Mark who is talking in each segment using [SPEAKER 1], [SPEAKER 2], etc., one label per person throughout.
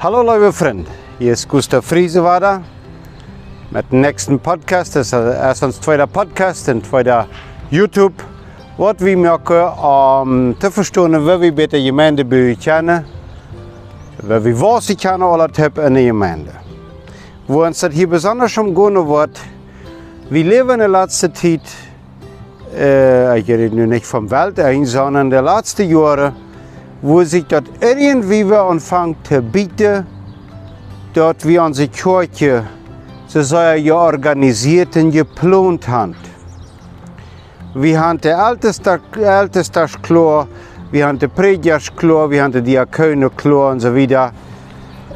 [SPEAKER 1] Hallo liebe Freunde, hier ist Gustav Friesewader mit dem nächsten Podcast. Das ist erst unser zweiter Podcast und zweiter YouTube. Was wir machen, um zu verstehen, wie wir bitte Gemeinde kennen, wie wir was kennen, alle Typen in der Gemeinde. Wo uns das hier besonders umgehen wird, wir leben in der letzten Zeit, äh, ich rede nicht vom Welt, sondern in den letzten Jahren, wo sich das irgendwie anfängt zu bieten, dort wie unsere Kirche so sehr ja organisiert und geplant hat. Wir haben den Ältestag klar, wir haben den Prediger klar, wir haben den Diakonen klar und so weiter.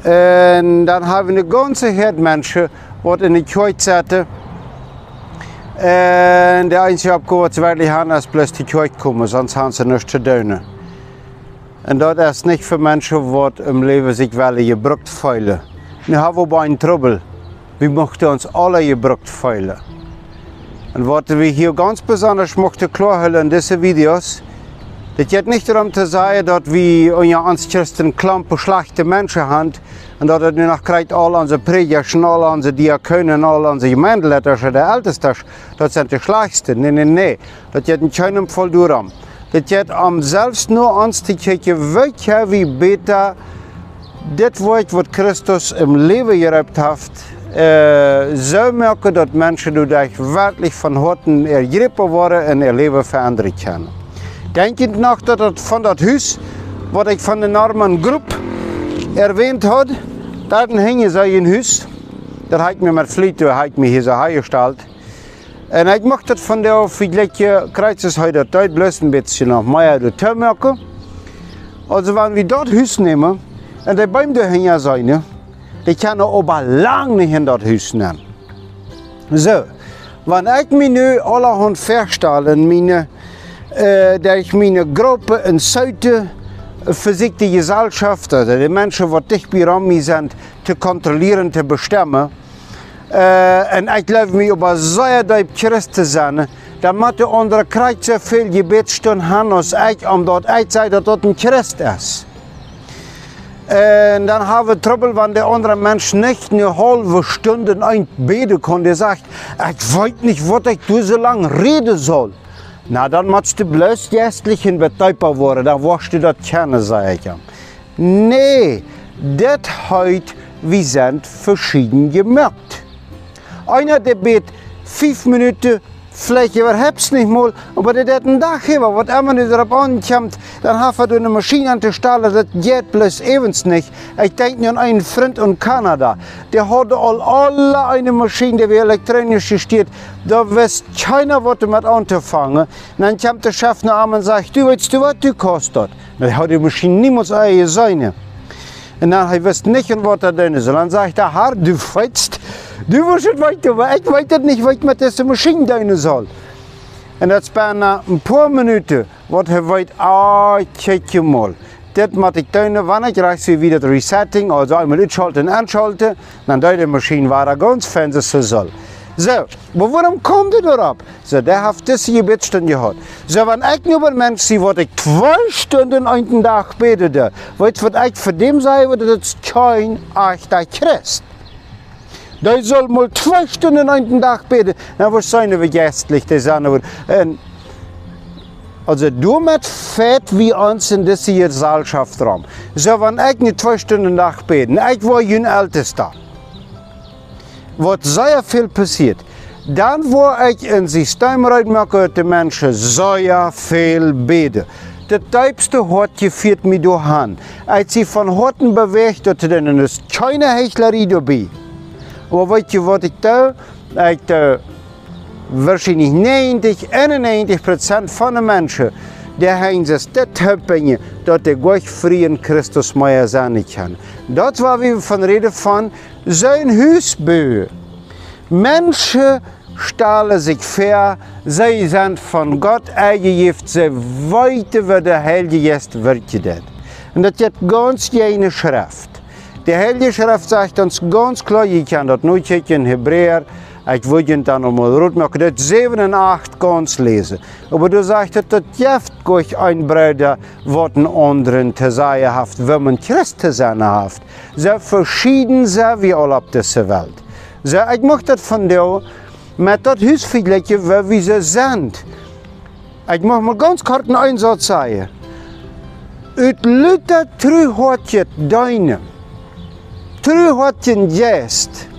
[SPEAKER 1] Und dann haben wir eine ganze Herde Menschen, die in die Kirche sitzen. Und der einzige was sie wirklich haben, ist bloß die Kirche kommen, sonst haben sie nichts zu tun. Und das ist nicht für Menschen, die im Leben sich wollen gebrückt fühlen. Wir haben aber einen Trouble. Wir möchten uns alle gebrückt fühlen. Und was wir hier ganz besonders möchten klarstellen in diesen Videos, das geht nicht darum zu sagen, dass wir unter uns Christen klampe, schlechte Menschen haben und dass wir noch kriegt all unsere Prediger, all unsere Diakonen, all unsere Gemeindeleiter, der Ältesten, das sind die Schlechtsten. Nein, nein, nein. Das geht in keinem Fall darum. Dat geht am selbst nur ans te kijken, weet je wie beter dit wordt wat Christus im Leben gehabt hat, äh, so merken, dass Menschen dadurch wirklich von Horten ergriffen worden und ihr Leben verändern können. Denkt noch, dass das von das Haus, was ich von der Norman Group erwähnt habe, da hängen sie ein Haus, das hat mir mit Fliete, hat mir hier so hergestellt. En ik mocht het van de figletje kruidjes heute tijd bloß ein bisschen noch mehr de Törmerke. Also wenn wir dort Hüs nehmen und die Bäume dahinter sein, die können aber lang nicht in dort Hüs nehmen. So, wenn ich mir nu allerhand feststellen, meine, äh, dass ich meine Gruppe in Seite sich die Gesellschaft, also die Menschen, die dicht bei mir sind, zu kontrollieren, zu bestimmen, uh, en ik geloof me op zeer diep Christ te zijn. Dan moet de andere krijgt zoveel gebedstunden hebben als ik, omdat ik zei dat dat een Christ is. En dan hebben we trouble, wanneer de andere mens niet een halve Stunde een beden kon. Die zegt, ik weet niet wat ik doe zo lang reden zal. Nou, dan moet je bloos geestlichen betuiper worden. Dan worst je dat kennen, zei ik hem. Nee, dit heut, wir sind verschieden gemerkt. Einer, der bet fünf Minuten, vielleicht überhaupt nicht mal, aber der hat einen Dachgeber, was immer nicht darauf ankommt, dann hat er eine Maschine an der Stelle, das geht bloß evens nicht. Ich denke an einen Freund in Kanada, der hat all, alle eine Maschine, die elektronisch steht, da weiß keiner, was damit anzufangen. Und dann kommt der Chef nach und sagt, du weißt du, was du kostet? Dann hat die Maschine niemals eigen seine. Und dann hij wist nicht, was er doen soll. Dann sagt er, Herr, du weißt, du wirst weiter, aber ich weiß nicht, was ich mit dieser Maschine doen soll. Und das bijna ein paar Minuten, was er weiß, ah, kijk mal. Das muss ich tun, wenn ich rechts wieder das Resetting, also einmal einschalten und anschalten, dann tut die Maschine weiter ganz fancy so soll. So, aber warum kommt er darauf? So, der das Gebetsstunde gehabt. So, wenn ich nur ein Mensch sehe, was ich zwei Stunden einen Tag betete, du, was ich für dem sage, was das kein echter Christ. Der soll mal zwei Stunden einen Tag beten, dann was sein wir gästlich, das andere. Also du mit fett wie uns in diese Gesellschaft rum. So, wenn ich nicht zwei Stunden Tag beten, ich war ein Ältester wat sehr viel passiert. Dann, wo ich in System reinmache, die Menschen sehr viel beten. Das tiefste Hort geführt mich durch Als sie von Horten bewegt, dann ist keine Hechlerie dabei. Aber weißt du, was ich da? Ich da wahrscheinlich 90, 91 Prozent von den Menschen, der haben das Höppingen, dass der Gott frei Christus mehr sein kann. Das war wie von Rede von sein Hausbau. Menschen stellen sich vor, sie sind von Gott eingegeben, sie weiter wie der Heilige Geist wirkt. Und das ist ganz jene Schrift. Die Heilige Schrift sagt uns ganz klar, ich kann das nur in Hebräer Ik wil je dan om rood maken, dat 7 en 8 kans lezen. Maar du sagst, dat jeft goch ein Bruder, wat een anderen te heeft, wie man Christ te zijn heeft. Zo verschieden zijn we al op deze wereld. Zo, ik mag dat van jou, met dat we ze zijn. Ik mag maar ganz kort een einsatz zeggen. Uit lutte terug je deine, terug je jest.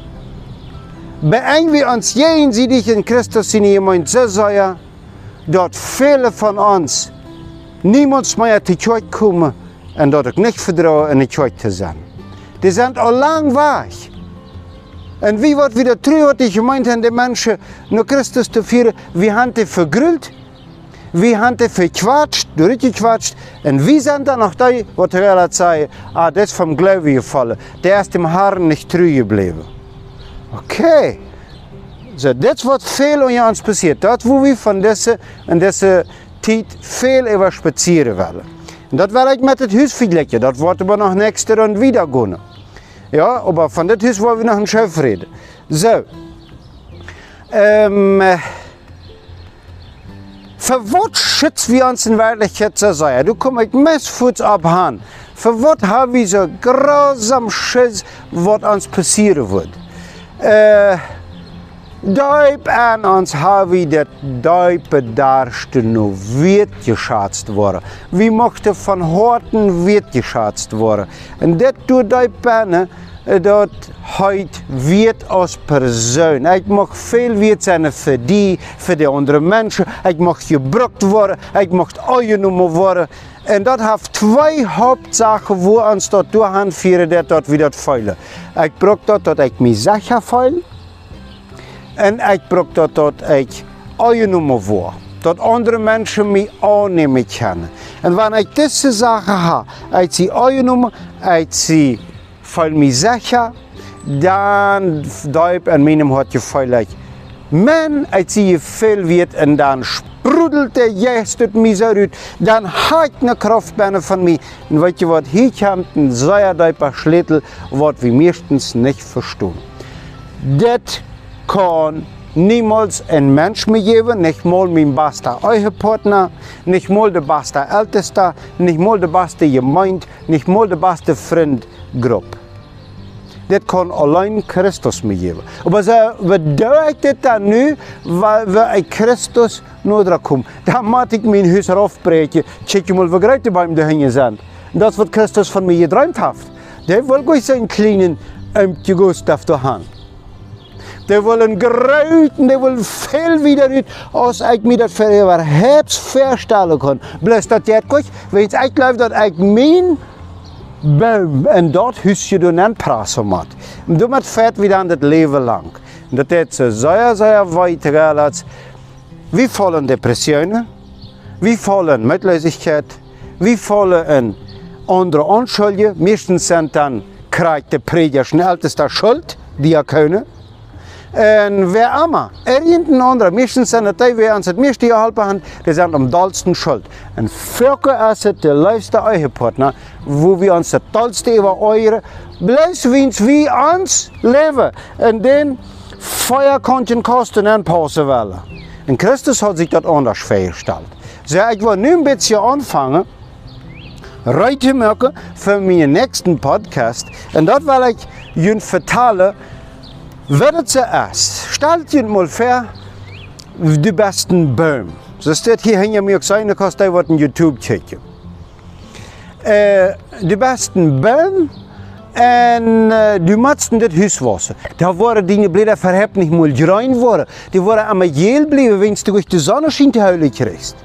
[SPEAKER 1] We ons jeensiedig in Christus in iemand zo zeggen, dat vele van ons niemand meer te kerk komen en dat ik niet vertrouwen in de kerk te zijn. Die zijn al lang weg. En wie wordt wieder terug die gemeente en de Christus te vieren, wie hebben die vergruld, wie hebben die verquatscht, durchgequatscht en wie zijn dan nog die, wat er zei, ah, dat is vom Glauben gefallen, der ist dem Herrn nicht treu geblieben. Okay. So, dit wat veel aan ons passiert. Dat wo we van deze, in deze tijd veel over spazieren willen. En dat wil ik met het huis vergelijken. Dat wordt we nog nächste rond wieder gaan. Ja, aber van dit huis wollen we nog een Chef reden. Zo. Ähm, für was schützen wir uns in Wirklichkeit zu sein? Du kommst mit Messfuß abhand. Für was haben wir so grausam Schiss, was uns passieren wird? Äh, Duip aan ons hebben dat duipen daarste nu weergeschatst worden. We mochten van horten weergeschatst worden. En dat doet duipen dat heute wird als persoon. Ik mag veel weet zijn voor die, voor de andere mensen. Ik mag gebruikt worden, ik mag aangenomen worden. En dat heeft twee hoofdzaken voor ons dat doorgaan dat dat we dat veilen. Ik brok dat dat ik me zeker veil. En ik brok dat dat ik aangenomen word. Dat andere mensen me aannemen kunnen. En wanneer ik deze zaken heb, ik zie aangenomen, ik zie me zeker, dan duip en menem hart je veilig. Men, ik zie veel weet en dan sprudelt der juist mij zo uit. Dan haakt een kracht binnen van mij. En weet je wat, hier komt een zeer duiper Schlettel, wat we meestens niet verstaan. Dat niemals ein Mensch mir geben, nicht mal mein bester Ehepartner, nicht mal der beste Älteste, nicht mal der beste Gemeinde, nicht mal der beste Freundgruppe. Das kann allein Christus mir geben. Aber so bedeutet das nu, weil wir Christus nur dran kommen. Da muss ich mein Haus aufbrechen, check mal, wie groß die Bäume dahin sind. Das, was Christus von mir geträumt hat. Der will gleich seinen kleinen Ämter Gustav da haben. Die willen gruiten, die willen veel wieder uit, als ik me dat überhaupt voorstellen kan. Bloos dat jij het weet ik geloof dat ik mijn en dat huisje doen en praten moet. En doe met vet weer aan het leven lang. En dat is zo zeer, zeer weit als wie vallen depressionen, wie vallen mitlosigheid, wie vallen in andere onschulden. Meestens zijn dan krijgt de prediger snelste schuld, die er kunnen. En wer immer, irgendein anderer, meistens sind die, die uns das meiste geholfen haben, die sind am dollsten schuld. Und Völker ist es der leiste Ehepartner, wo wir uns das dollste über eure, bloß wenn wir uns leben, in den Feuer konnten kosten anpassen wollen. Und Christus hat sich das anders vorgestellt. So, ich will nun ein bisschen anfangen, heute merken für meinen nächsten Podcast. Und dort will ich Ihnen vertellen, ze is. Stelt je mal vor, de besten boom. Så steht hier hängen mir auch sein, kannst du wat YouTube checken. Äh, de besten boom en uh, die matsten dit huiswassen. Da waren die bleden verhebt nicht mal rein worden. Die waren am geel blijven, wenn du durch die Sonne schien te huilen kriegst.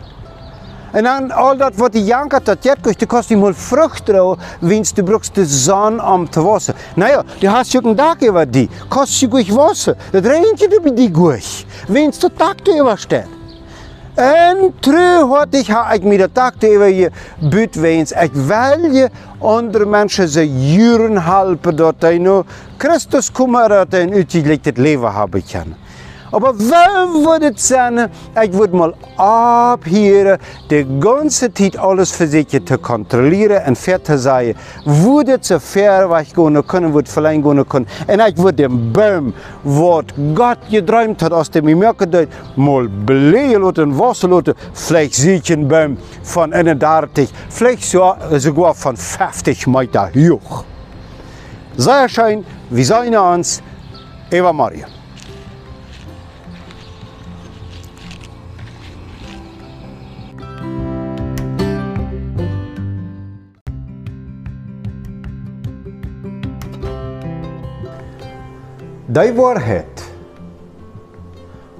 [SPEAKER 1] En dan al dat wat die jankert, dat jet kost, die kost die mal Frucht drauf, wenn du brauchst die Sonne am te wassen. Naja, die hast du einen Tag über die, kost du gut wassen. Das regnet du bei die gut, wenn du Tag über steht. En terug had ik, ha ik me de dag over je buurt weens. Ik wil je andere mensen ze juren helpen dat hij nu Christus komen dat hij een uitgelegd leven hebben kan. Aber wer würde es sein, ich würde mal abhören, die ganze Zeit alles für sich zu kontrollieren und fair zu sein, wo das so fair was gehen können, wo es vielleicht gehen können. Und ich würde den Baum, was Gott geträumt hat, aus dem ich merke, mal belegen lassen, Wasser lassen, vielleicht sehe ich einen Baum von 31, vielleicht sogar von 50 Meter hoch. Sehr schön, wir sehen uns, Eva Maria. Die waarheid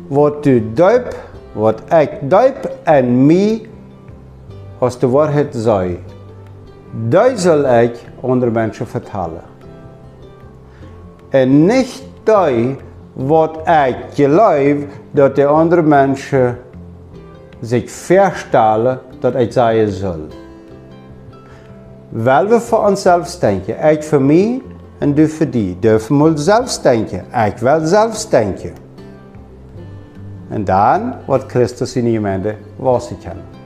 [SPEAKER 1] wat du duip, wat ek duip en my as de waarheid zei, die zal ik onder mensen vertalen. En niet die wat ik geloof dat de andere mensen zich verstellen dat ik zeggen zal. Wel we voor onszelf denken, ik voor mij en du voor die. Dürfen wir selbst denken. Ich will selbst denken. Und dann wird Christus in die Gemeinde wahrscheinlich.